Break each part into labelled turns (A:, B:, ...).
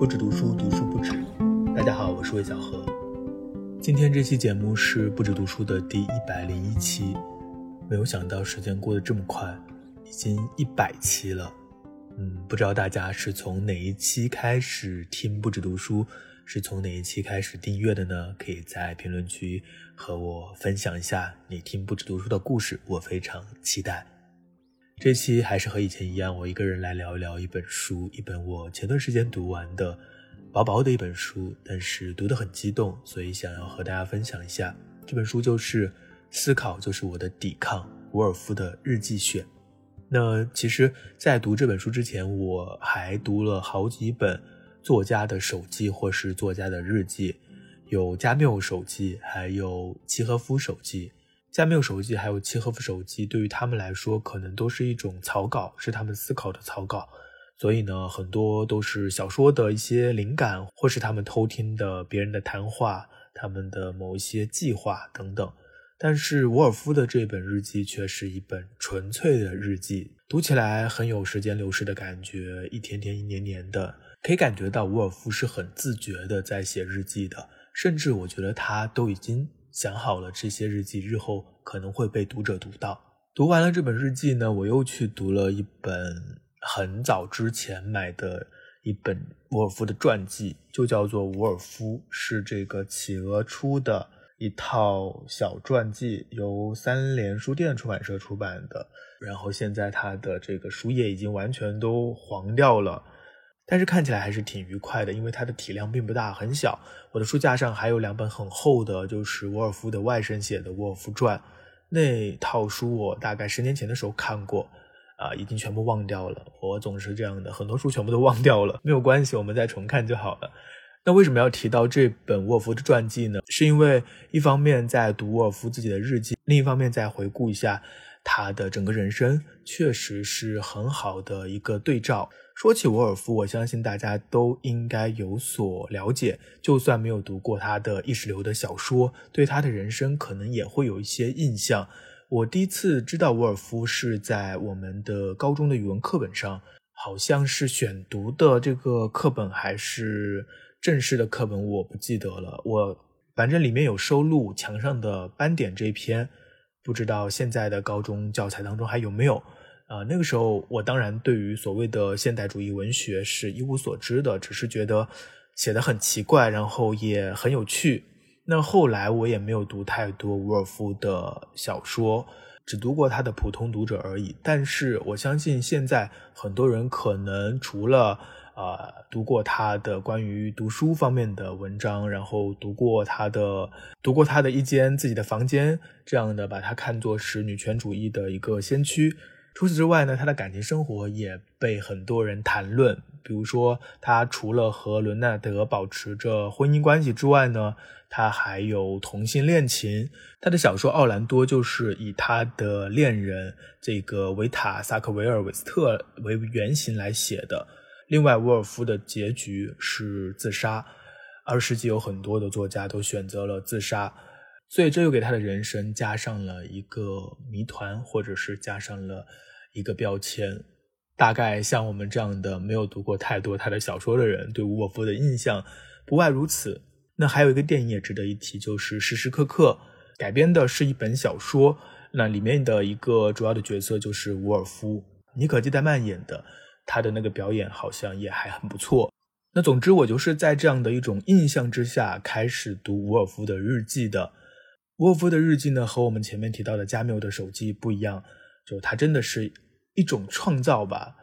A: 不止读书，读书不止。大家好，我是魏小何。今天这期节目是不止读书的第一百零一期。没有想到时间过得这么快，已经一百期了。嗯，不知道大家是从哪一期开始听不止读书，是从哪一期开始订阅的呢？可以在评论区和我分享一下你听不止读书的故事，我非常期待。这期还是和以前一样，我一个人来聊一聊一本书，一本我前段时间读完的，薄薄的一本书，但是读得很激动，所以想要和大家分享一下。这本书就是《思考就是我的抵抗》，伍尔夫的日记选。那其实，在读这本书之前，我还读了好几本作家的手记或是作家的日记，有加缪手记，还有契诃夫手记。加缪手记还有契诃夫手记，对于他们来说，可能都是一种草稿，是他们思考的草稿。所以呢，很多都是小说的一些灵感，或是他们偷听的别人的谈话，他们的某一些计划等等。但是伍尔夫的这本日记却是一本纯粹的日记，读起来很有时间流逝的感觉，一天天、一年年的，可以感觉到伍尔夫是很自觉的在写日记的，甚至我觉得他都已经。想好了，这些日记日后可能会被读者读到。读完了这本日记呢，我又去读了一本很早之前买的一本伍尔夫的传记，就叫做《伍尔夫》，是这个企鹅出的一套小传记，由三联书店出版社出版的。然后现在它的这个书页已经完全都黄掉了。但是看起来还是挺愉快的，因为它的体量并不大，很小。我的书架上还有两本很厚的，就是沃尔夫的外甥写的《沃尔夫传》那套书，我大概十年前的时候看过，啊，已经全部忘掉了。我总是这样的，很多书全部都忘掉了，没有关系，我们再重看就好了。那为什么要提到这本沃尔夫的传记呢？是因为一方面在读沃尔夫自己的日记，另一方面再回顾一下他的整个人生，确实是很好的一个对照。说起沃尔夫，我相信大家都应该有所了解。就算没有读过他的意识流的小说，对他的人生可能也会有一些印象。我第一次知道沃尔夫是在我们的高中的语文课本上，好像是选读的这个课本还是正式的课本，我不记得了。我反正里面有收录墙上的斑点这一篇，不知道现在的高中教材当中还有没有。啊，那个时候我当然对于所谓的现代主义文学是一无所知的，只是觉得写的很奇怪，然后也很有趣。那后来我也没有读太多伍尔夫的小说，只读过他的《普通读者》而已。但是我相信现在很多人可能除了啊读过他的关于读书方面的文章，然后读过他的读过他的一间自己的房间这样的，把他看作是女权主义的一个先驱。除此之外呢，他的感情生活也被很多人谈论。比如说，他除了和伦纳德保持着婚姻关系之外呢，他还有同性恋情。他的小说《奥兰多》就是以他的恋人这个维塔·萨克维尔·韦斯特为原型来写的。另外，沃尔夫的结局是自杀。二十世纪有很多的作家都选择了自杀。所以这又给他的人生加上了一个谜团，或者是加上了一个标签。大概像我们这样的没有读过太多他的小说的人，对伍尔夫的印象不外如此。那还有一个电影也值得一提，就是《时时刻刻》改编的是一本小说，那里面的一个主要的角色就是伍尔夫，妮可基德曼演的，他的那个表演好像也还很不错。那总之，我就是在这样的一种印象之下开始读伍尔夫的日记的。沃夫的日记呢，和我们前面提到的加缪的手记不一样，就它真的是一种创造吧。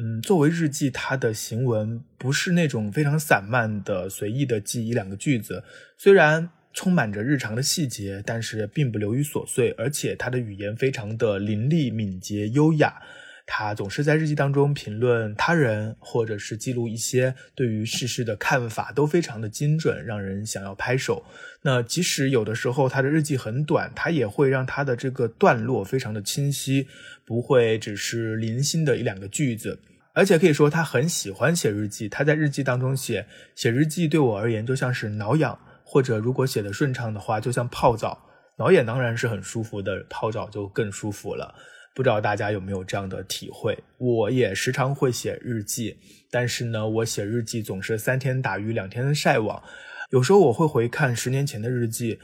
A: 嗯，作为日记，它的行文不是那种非常散漫的、随意的记一两个句子，虽然充满着日常的细节，但是并不流于琐碎，而且它的语言非常的凌厉、敏捷、优雅。他总是在日记当中评论他人，或者是记录一些对于世事的看法，都非常的精准，让人想要拍手。那即使有的时候他的日记很短，他也会让他的这个段落非常的清晰，不会只是零星的一两个句子。而且可以说他很喜欢写日记，他在日记当中写写日记对我而言就像是挠痒，或者如果写的顺畅的话，就像泡澡。挠痒当然是很舒服的，泡澡就更舒服了。不知道大家有没有这样的体会？我也时常会写日记，但是呢，我写日记总是三天打鱼两天晒网。有时候我会回看十年前的日记，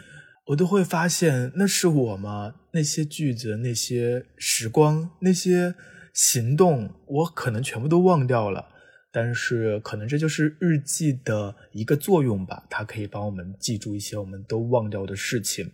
A: 我都会发现那是我吗？那些句子、那些时光、那些行动，我可能全部都忘掉了。但是可能这就是日记的一个作用吧，它可以帮我们记住一些我们都忘掉的事情。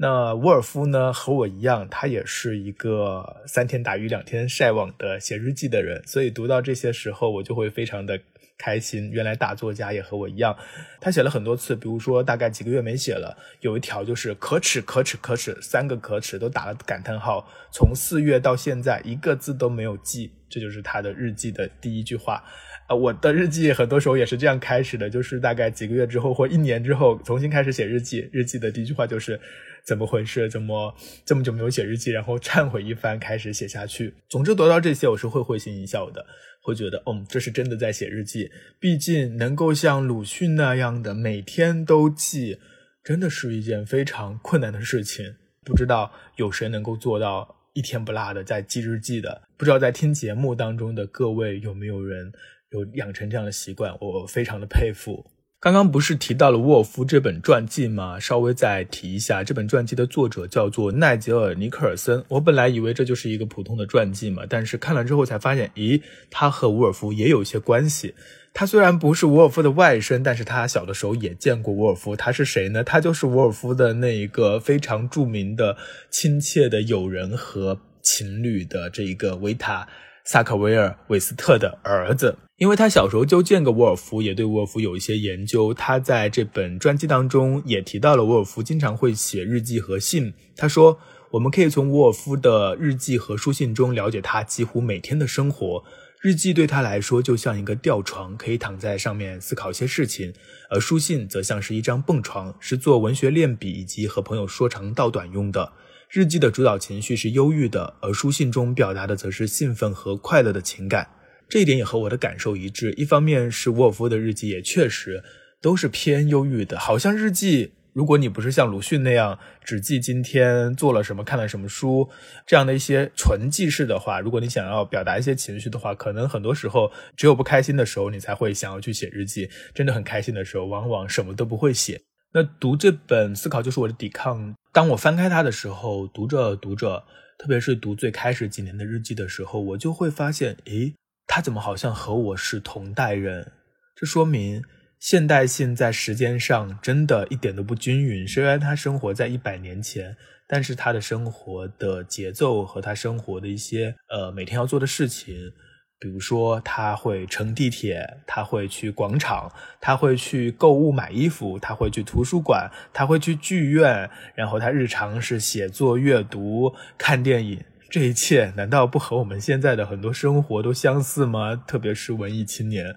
A: 那沃尔夫呢，和我一样，他也是一个三天打鱼两天晒网的写日记的人，所以读到这些时候，我就会非常的开心。原来大作家也和我一样，他写了很多次，比如说大概几个月没写了，有一条就是可耻可耻可耻，三个可耻都打了感叹号。从四月到现在，一个字都没有记，这就是他的日记的第一句话。呃，我的日记很多时候也是这样开始的，就是大概几个月之后或一年之后重新开始写日记。日记的第一句话就是怎么回事？怎么这么久没有写日记？然后忏悔一番，开始写下去。总之，得到这些，我是会会心一笑的，会觉得，嗯，这是真的在写日记。毕竟能够像鲁迅那样的每天都记，真的是一件非常困难的事情。不知道有谁能够做到一天不落的在记日记的？不知道在听节目当中的各位有没有人？有养成这样的习惯，我非常的佩服。刚刚不是提到了沃尔夫这本传记吗？稍微再提一下，这本传记的作者叫做奈杰尔·尼克尔森。我本来以为这就是一个普通的传记嘛，但是看了之后才发现，咦，他和沃尔夫也有一些关系。他虽然不是沃尔夫的外甥，但是他小的时候也见过沃尔夫。他是谁呢？他就是沃尔夫的那一个非常著名的、亲切的友人和情侣的这一个维塔。萨克维尔·韦斯特的儿子，因为他小时候就见过沃尔夫，也对沃尔夫有一些研究。他在这本传记当中也提到了沃尔夫经常会写日记和信。他说，我们可以从沃尔夫的日记和书信中了解他几乎每天的生活。日记对他来说就像一个吊床，可以躺在上面思考一些事情；而书信则像是一张蹦床，是做文学练笔以及和朋友说长道短用的。日记的主导情绪是忧郁的，而书信中表达的则是兴奋和快乐的情感。这一点也和我的感受一致。一方面是沃尔夫的日记也确实都是偏忧郁的，好像日记，如果你不是像鲁迅那样只记今天做了什么、看了什么书这样的一些纯记事的话，如果你想要表达一些情绪的话，可能很多时候只有不开心的时候你才会想要去写日记。真的很开心的时候，往往什么都不会写。那读这本《思考就是我的抵抗》。当我翻开它的时候，读着读着，特别是读最开始几年的日记的时候，我就会发现，诶，他怎么好像和我是同代人？这说明现代性在时间上真的一点都不均匀。虽然他生活在一百年前，但是他的生活的节奏和他生活的一些呃每天要做的事情。比如说，他会乘地铁，他会去广场，他会去购物买衣服，他会去图书馆，他会去剧院，然后他日常是写作、阅读、看电影。这一切难道不和我们现在的很多生活都相似吗？特别是文艺青年。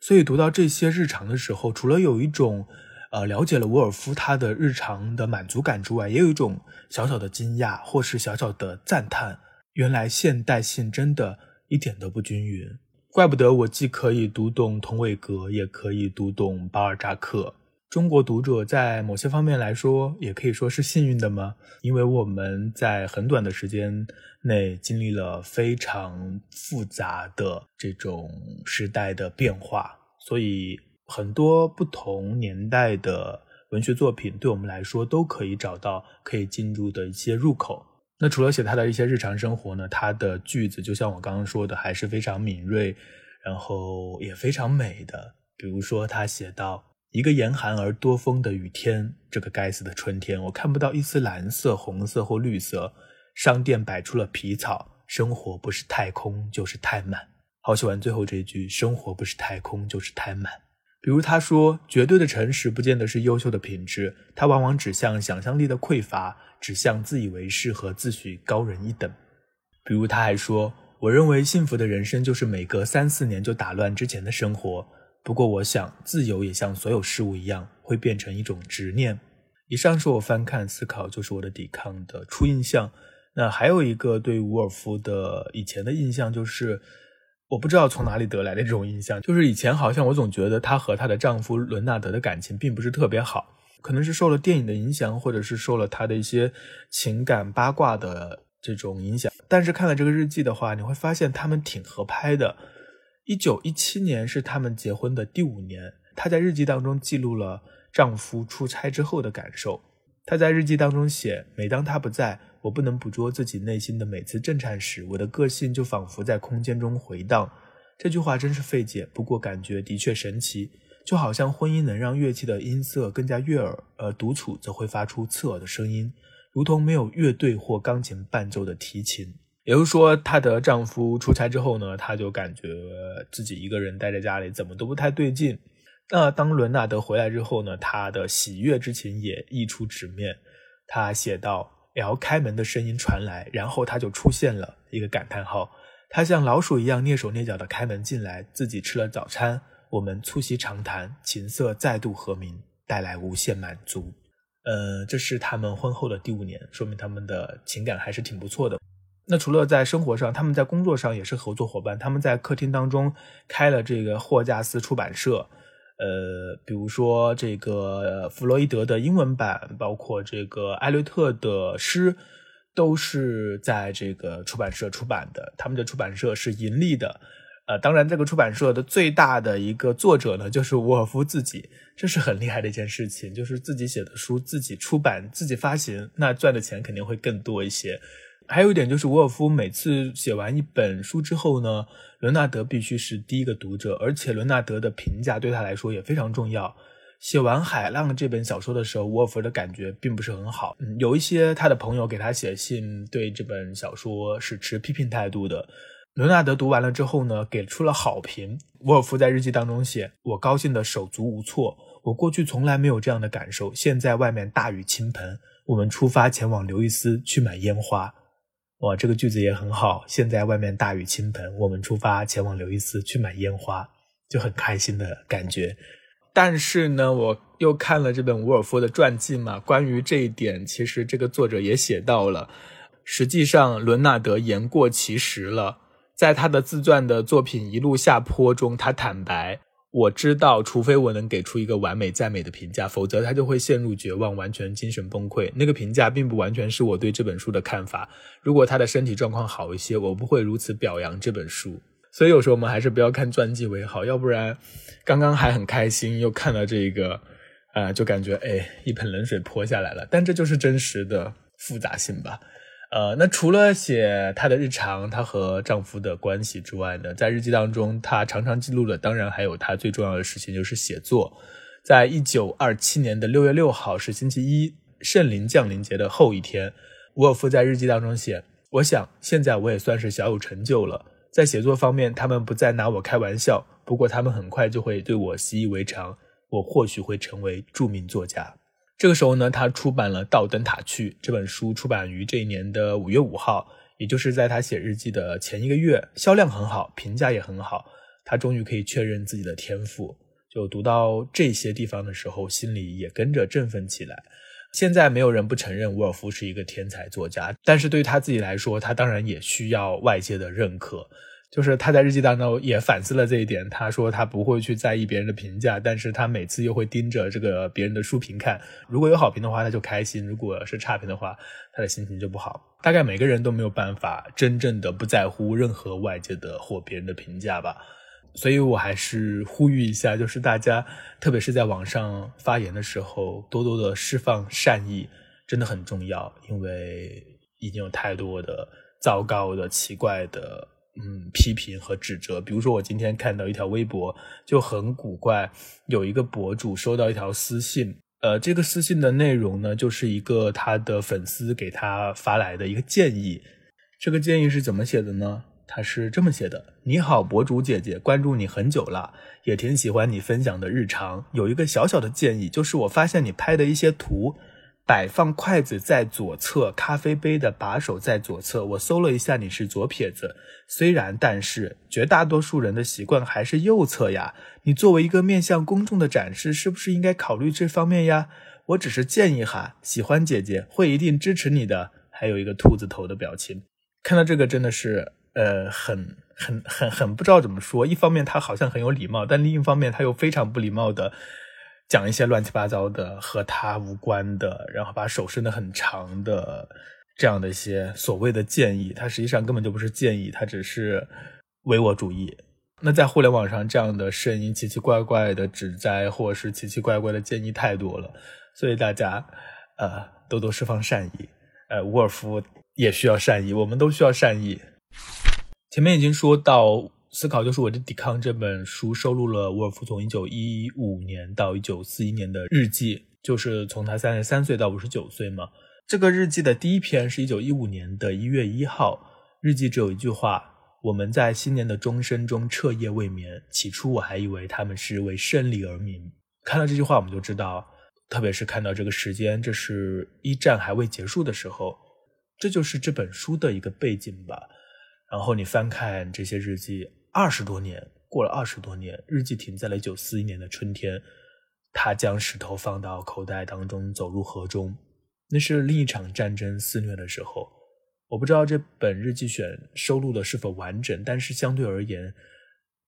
A: 所以读到这些日常的时候，除了有一种，呃，了解了沃尔夫他的日常的满足感之外，也有一种小小的惊讶，或是小小的赞叹。原来现代性真的。一点都不均匀，怪不得我既可以读懂童伟格，也可以读懂巴尔扎克。中国读者在某些方面来说，也可以说是幸运的吗？因为我们在很短的时间内经历了非常复杂的这种时代的变化，所以很多不同年代的文学作品，对我们来说都可以找到可以进入的一些入口。那除了写他的一些日常生活呢，他的句子就像我刚刚说的，还是非常敏锐，然后也非常美的。比如说，他写到一个严寒而多风的雨天，这个该死的春天，我看不到一丝蓝色、红色或绿色。商店摆出了皮草，生活不是太空就是太满。好喜欢最后这句：生活不是太空就是太满。比如他说，绝对的诚实不见得是优秀的品质，它往往指向想象力的匮乏。指向自以为是和自诩高人一等，比如他还说：“我认为幸福的人生就是每隔三四年就打乱之前的生活。不过，我想自由也像所有事物一样，会变成一种执念。”以上是我翻看思考就是我的抵抗的初印象。那还有一个对伍尔夫的以前的印象，就是我不知道从哪里得来的这种印象，就是以前好像我总觉得她和她的丈夫伦纳德的感情并不是特别好。可能是受了电影的影响，或者是受了她的一些情感八卦的这种影响。但是看了这个日记的话，你会发现他们挺合拍的。一九一七年是他们结婚的第五年，她在日记当中记录了丈夫出差之后的感受。她在日记当中写：“每当他不在，我不能捕捉自己内心的每次震颤时，我的个性就仿佛在空间中回荡。”这句话真是费解，不过感觉的确神奇，就好像婚姻能让乐器的音色更加悦耳，而独处则会发出刺耳的声音，如同没有乐队或钢琴伴奏的提琴。也就是说，她的丈夫出差之后呢，她就感觉自己一个人待在家里，怎么都不太对劲。那当伦纳德回来之后呢，他的喜悦之情也溢出纸面。他写道：“L 开门的声音传来，然后他就出现了，一个感叹号。”他像老鼠一样蹑手蹑脚地开门进来，自己吃了早餐，我们促膝长谈，琴瑟再度和鸣，带来无限满足。呃，这是他们婚后的第五年，说明他们的情感还是挺不错的。那除了在生活上，他们在工作上也是合作伙伴。他们在客厅当中开了这个霍加斯出版社，呃，比如说这个弗洛伊德的英文版，包括这个艾略特的诗。都是在这个出版社出版的，他们的出版社是盈利的，呃，当然这个出版社的最大的一个作者呢，就是沃尔夫自己，这是很厉害的一件事情，就是自己写的书自己出版自己发行，那赚的钱肯定会更多一些。还有一点就是沃尔夫每次写完一本书之后呢，伦纳德必须是第一个读者，而且伦纳德的评价对他来说也非常重要。写完《海浪》这本小说的时候，沃尔夫的感觉并不是很好。嗯，有一些他的朋友给他写信，对这本小说是持批评态度的。伦纳德读完了之后呢，给出了好评。沃尔夫在日记当中写：“我高兴的手足无措，我过去从来没有这样的感受。现在外面大雨倾盆，我们出发前往刘易斯去买烟花。”哇，这个句子也很好。现在外面大雨倾盆，我们出发前往刘易斯去买烟花，就很开心的感觉。但是呢，我又看了这本伍尔夫的传记嘛，关于这一点，其实这个作者也写到了。实际上，伦纳德言过其实了。在他的自传的作品《一路下坡》中，他坦白：“我知道，除非我能给出一个完美赞美的评价，否则他就会陷入绝望，完全精神崩溃。那个评价并不完全是我对这本书的看法。如果他的身体状况好一些，我不会如此表扬这本书。”所以有时候我们还是不要看传记为好，要不然刚刚还很开心，又看到这个，呃，就感觉哎，一盆冷水泼下来了。但这就是真实的复杂性吧。呃，那除了写她的日常，她和丈夫的关系之外呢，在日记当中，她常常记录的，当然还有她最重要的事情就是写作。在一九二七年的六月六号是星期一，圣灵降临节的后一天，伍尔夫在日记当中写：“我想现在我也算是小有成就了。”在写作方面，他们不再拿我开玩笑。不过，他们很快就会对我习以为常。我或许会成为著名作家。这个时候呢，他出版了《到灯塔去》这本书，出版于这一年的五月五号，也就是在他写日记的前一个月，销量很好，评价也很好。他终于可以确认自己的天赋。就读到这些地方的时候，心里也跟着振奋起来。现在没有人不承认伍尔夫是一个天才作家，但是对于他自己来说，他当然也需要外界的认可。就是他在日记当中也反思了这一点，他说他不会去在意别人的评价，但是他每次又会盯着这个别人的书评看。如果有好评的话，他就开心；如果是差评的话，他的心情就不好。大概每个人都没有办法真正的不在乎任何外界的或别人的评价吧。所以我还是呼吁一下，就是大家，特别是在网上发言的时候，多多的释放善意，真的很重要。因为已经有太多的糟糕的、奇怪的，嗯，批评和指责。比如说，我今天看到一条微博就很古怪，有一个博主收到一条私信，呃，这个私信的内容呢，就是一个他的粉丝给他发来的一个建议。这个建议是怎么写的呢？他是这么写的：“你好，博主姐姐，关注你很久了，也挺喜欢你分享的日常。有一个小小的建议，就是我发现你拍的一些图，摆放筷子在左侧，咖啡杯的把手在左侧。我搜了一下，你是左撇子。虽然，但是绝大多数人的习惯还是右侧呀。你作为一个面向公众的展示，是不是应该考虑这方面呀？我只是建议哈，喜欢姐姐会一定支持你的。还有一个兔子头的表情，看到这个真的是。”呃，很很很很不知道怎么说。一方面他好像很有礼貌，但另一方面他又非常不礼貌的讲一些乱七八糟的和他无关的，然后把手伸得很长的这样的一些所谓的建议，它实际上根本就不是建议，它只是唯我主义。那在互联网上，这样的声音奇奇怪怪的指摘，或者是奇奇怪怪的建议太多了，所以大家呃多多释放善意。呃，沃尔夫也需要善意，我们都需要善意。前面已经说到，《思考就是我的抵抗》这本书收录了沃尔夫从一九一五年到一九四一年的日记，就是从他三十三岁到五十九岁嘛。这个日记的第一篇是一九一五年的一月一号，日记只有一句话。我们在新年的钟声中彻夜未眠。起初我还以为他们是为胜利而鸣。看到这句话，我们就知道，特别是看到这个时间，这是一战还未结束的时候，这就是这本书的一个背景吧。然后你翻看这些日记，二十多年过了，二十多年，日记停在了一九四一年的春天。他将石头放到口袋当中，走入河中。那是另一场战争肆虐的时候。我不知道这本日记选收录的是否完整，但是相对而言，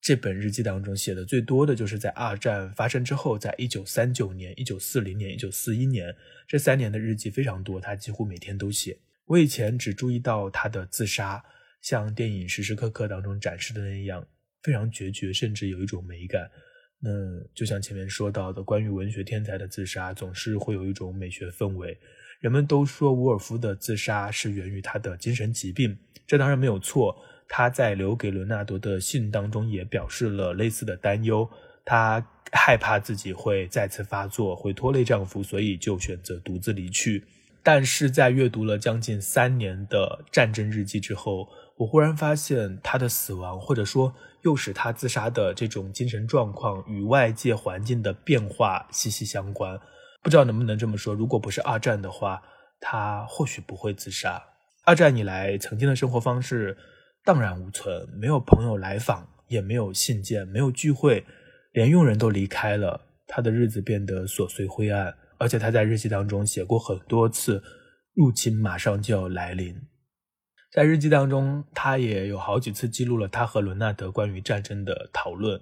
A: 这本日记当中写的最多的就是在二战发生之后，在一九三九年、一九四零年、一九四一年这三年的日记非常多，他几乎每天都写。我以前只注意到他的自杀，像电影时时刻刻当中展示的那样，非常决绝，甚至有一种美感。那就像前面说到的，关于文学天才的自杀，总是会有一种美学氛围。人们都说伍尔夫的自杀是源于他的精神疾病，这当然没有错。他在留给伦纳德的信当中也表示了类似的担忧，他害怕自己会再次发作，会拖累丈夫，所以就选择独自离去。但是在阅读了将近三年的战争日记之后，我忽然发现他的死亡，或者说诱使他自杀的这种精神状况，与外界环境的变化息息相关。不知道能不能这么说，如果不是二战的话，他或许不会自杀。二战以来，曾经的生活方式荡然无存，没有朋友来访，也没有信件，没有聚会，连佣人都离开了，他的日子变得琐碎灰暗。而且他在日记当中写过很多次，入侵马上就要来临。在日记当中，他也有好几次记录了他和伦纳德关于战争的讨论。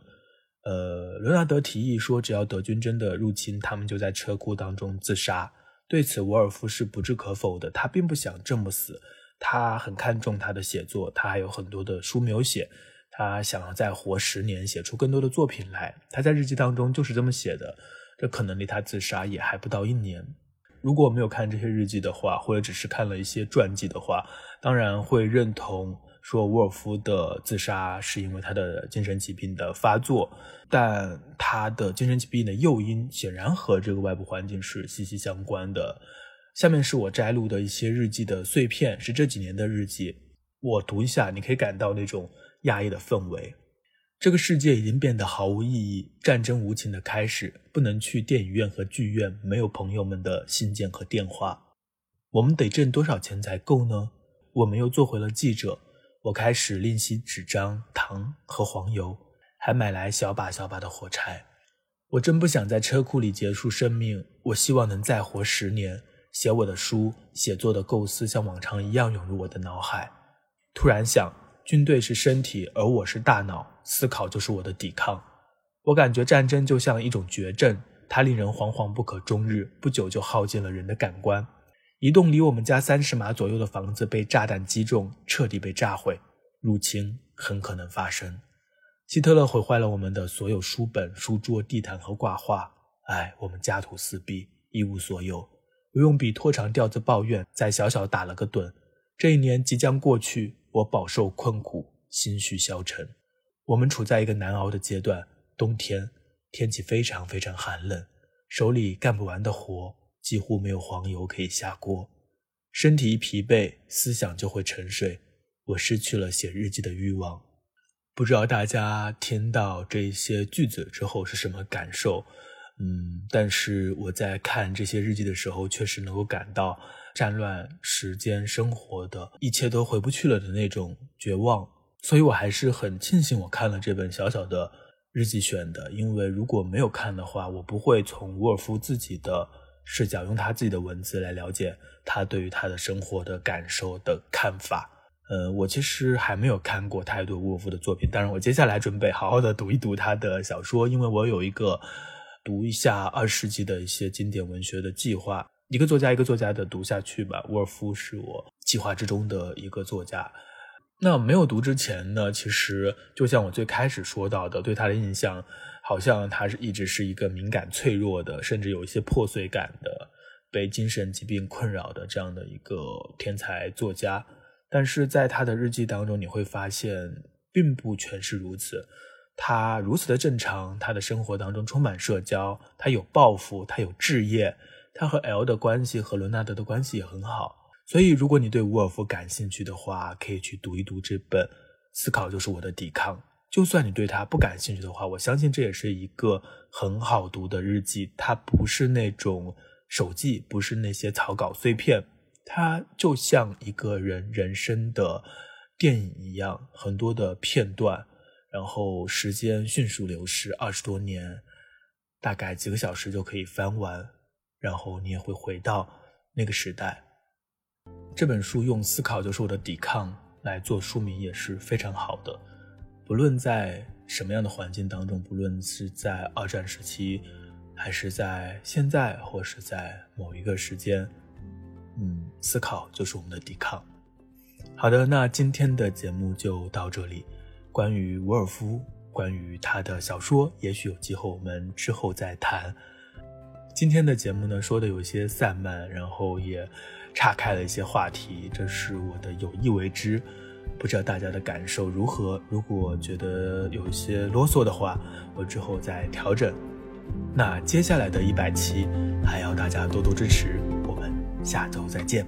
A: 呃，伦纳德提议说，只要德军真的入侵，他们就在车库当中自杀。对此，沃尔夫是不置可否的。他并不想这么死，他很看重他的写作，他还有很多的书没有写，他想要再活十年，写出更多的作品来。他在日记当中就是这么写的。这可能离他自杀也还不到一年。如果没有看这些日记的话，或者只是看了一些传记的话，当然会认同。说沃尔夫的自杀是因为他的精神疾病的发作，但他的精神疾病的诱因显然和这个外部环境是息息相关的。下面是我摘录的一些日记的碎片，是这几年的日记，我读一下，你可以感到那种压抑的氛围。这个世界已经变得毫无意义，战争无情的开始，不能去电影院和剧院，没有朋友们的信件和电话。我们得挣多少钱才够呢？我们又做回了记者。我开始练习纸张、糖和黄油，还买来小把小把的火柴。我真不想在车库里结束生命。我希望能再活十年，写我的书。写作的构思像往常一样涌入我的脑海。突然想，军队是身体，而我是大脑，思考就是我的抵抗。我感觉战争就像一种绝症，它令人惶惶不可终日，不久就耗尽了人的感官。一栋离我们家三十码左右的房子被炸弹击中，彻底被炸毁。入侵很可能发生。希特勒毁坏了我们的所有书本、书桌、地毯和挂画。唉，我们家徒四壁，一无所有。我用笔拖长调子抱怨，在小小打了个盹。这一年即将过去，我饱受困苦，心绪消沉。我们处在一个难熬的阶段，冬天，天气非常非常寒冷，手里干不完的活。几乎没有黄油可以下锅，身体一疲惫，思想就会沉睡。我失去了写日记的欲望。不知道大家听到这些句子之后是什么感受？嗯，但是我在看这些日记的时候，确实能够感到战乱时间生活的一切都回不去了的那种绝望。所以我还是很庆幸我看了这本小小的日记选的，因为如果没有看的话，我不会从沃尔夫自己的。视角用他自己的文字来了解他对于他的生活的感受的看法。呃，我其实还没有看过太多沃夫的作品，当然我接下来准备好好的读一读他的小说，因为我有一个读一下二世纪的一些经典文学的计划。一个作家一个作家的读下去吧。沃尔夫是我计划之中的一个作家。那没有读之前呢，其实就像我最开始说到的，对他的印象好像他是一直是一个敏感脆弱的，甚至有一些破碎感的，被精神疾病困扰的这样的一个天才作家。但是在他的日记当中，你会发现并不全是如此。他如此的正常，他的生活当中充满社交，他有抱负，他有置业，他和 L 的关系和伦纳德的关系也很好。所以，如果你对伍尔夫感兴趣的话，可以去读一读这本《思考就是我的抵抗》。就算你对他不感兴趣的话，我相信这也是一个很好读的日记。它不是那种手记，不是那些草稿碎片，它就像一个人人生的电影一样，很多的片段，然后时间迅速流逝，二十多年，大概几个小时就可以翻完，然后你也会回到那个时代。这本书用“思考就是我的抵抗”来做书名也是非常好的。不论在什么样的环境当中，不论是在二战时期，还是在现在，或是在某一个时间，嗯，思考就是我们的抵抗。好的，那今天的节目就到这里。关于伍尔夫，关于他的小说，也许有机会我们之后再谈。今天的节目呢，说的有些散漫，然后也。岔开了一些话题，这是我的有意为之，不知道大家的感受如何。如果觉得有一些啰嗦的话，我之后再调整。那接下来的一百期还要大家多多支持，我们下周再见。